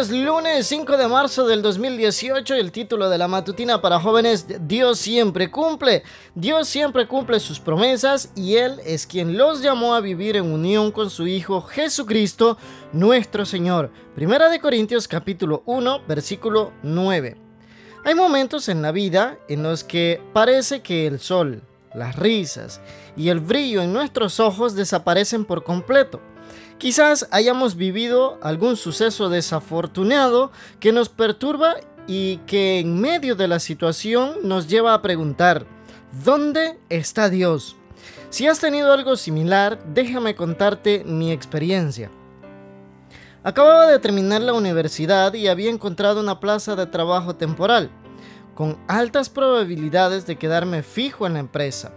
es lunes 5 de marzo del 2018 y el título de la matutina para jóvenes, Dios siempre cumple. Dios siempre cumple sus promesas y Él es quien los llamó a vivir en unión con su Hijo Jesucristo, nuestro Señor. Primera de Corintios capítulo 1, versículo 9. Hay momentos en la vida en los que parece que el sol, las risas y el brillo en nuestros ojos desaparecen por completo. Quizás hayamos vivido algún suceso desafortunado que nos perturba y que en medio de la situación nos lleva a preguntar, ¿dónde está Dios? Si has tenido algo similar, déjame contarte mi experiencia. Acababa de terminar la universidad y había encontrado una plaza de trabajo temporal, con altas probabilidades de quedarme fijo en la empresa.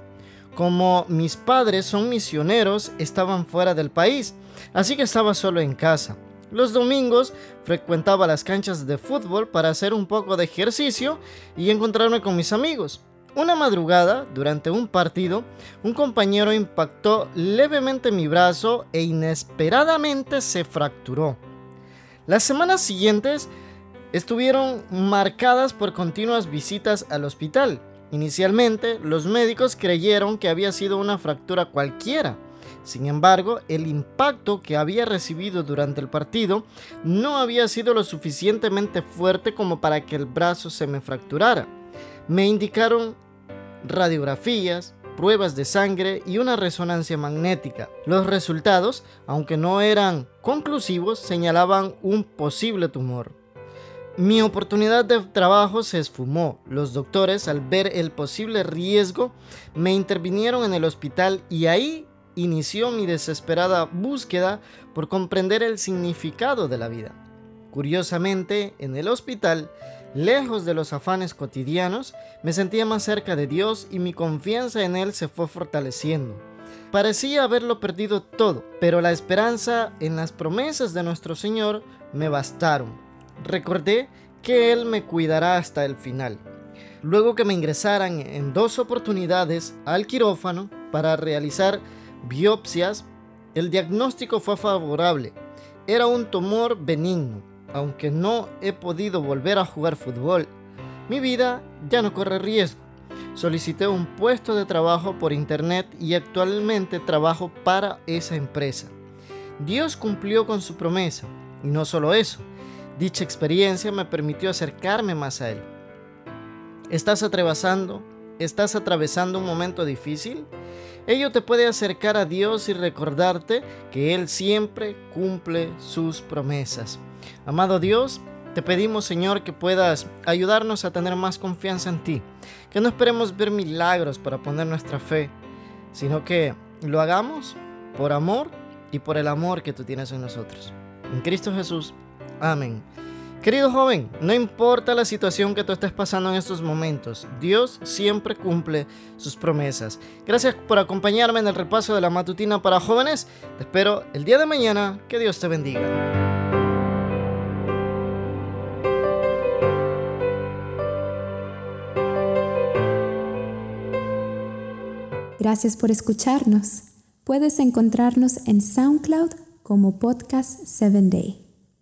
Como mis padres son misioneros, estaban fuera del país, así que estaba solo en casa. Los domingos frecuentaba las canchas de fútbol para hacer un poco de ejercicio y encontrarme con mis amigos. Una madrugada, durante un partido, un compañero impactó levemente mi brazo e inesperadamente se fracturó. Las semanas siguientes estuvieron marcadas por continuas visitas al hospital. Inicialmente, los médicos creyeron que había sido una fractura cualquiera. Sin embargo, el impacto que había recibido durante el partido no había sido lo suficientemente fuerte como para que el brazo se me fracturara. Me indicaron radiografías, pruebas de sangre y una resonancia magnética. Los resultados, aunque no eran conclusivos, señalaban un posible tumor. Mi oportunidad de trabajo se esfumó. Los doctores, al ver el posible riesgo, me intervinieron en el hospital y ahí inició mi desesperada búsqueda por comprender el significado de la vida. Curiosamente, en el hospital, lejos de los afanes cotidianos, me sentía más cerca de Dios y mi confianza en Él se fue fortaleciendo. Parecía haberlo perdido todo, pero la esperanza en las promesas de nuestro Señor me bastaron recordé que Él me cuidará hasta el final. Luego que me ingresaran en dos oportunidades al quirófano para realizar biopsias, el diagnóstico fue favorable. Era un tumor benigno. Aunque no he podido volver a jugar fútbol, mi vida ya no corre riesgo. Solicité un puesto de trabajo por internet y actualmente trabajo para esa empresa. Dios cumplió con su promesa. Y no solo eso, Dicha experiencia me permitió acercarme más a Él. ¿Estás atravesando? ¿Estás atravesando un momento difícil? Ello te puede acercar a Dios y recordarte que Él siempre cumple sus promesas. Amado Dios, te pedimos Señor que puedas ayudarnos a tener más confianza en ti, que no esperemos ver milagros para poner nuestra fe, sino que lo hagamos por amor y por el amor que tú tienes en nosotros. En Cristo Jesús. Amén. Querido joven, no importa la situación que tú estés pasando en estos momentos, Dios siempre cumple sus promesas. Gracias por acompañarme en el repaso de la matutina para jóvenes. Te espero el día de mañana. Que Dios te bendiga. Gracias por escucharnos. Puedes encontrarnos en SoundCloud como Podcast 7 Day.